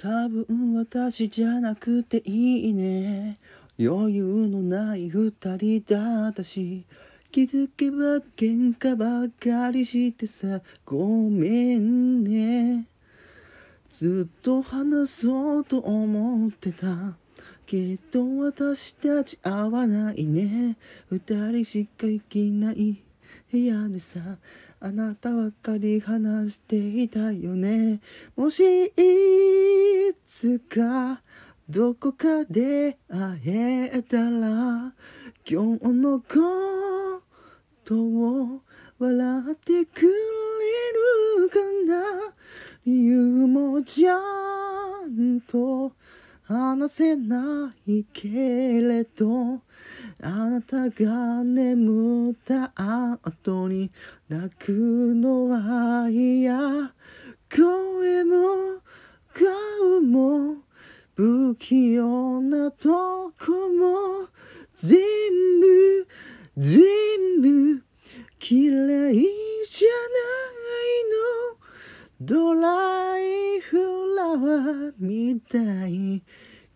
多分私じゃなくていいね。余裕のない二人だったし気づけば喧嘩ばっかりしてさごめんね。ずっと話そうと思ってた。きっと私たち合わないね。二人しか行けない。部屋でさあなたばかり話していたよね。もしいつかどこかで会えたら今日のことを笑ってくれるかな。理由もちゃんと話せないけれどあなたが眠った後に泣くのは嫌。声も顔も不器用なとこも全部全部嫌いじゃないの。ドララワーみたい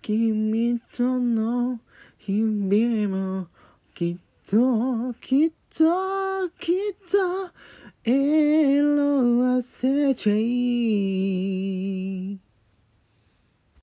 君との日々もきっときっときっと色褪せちゃい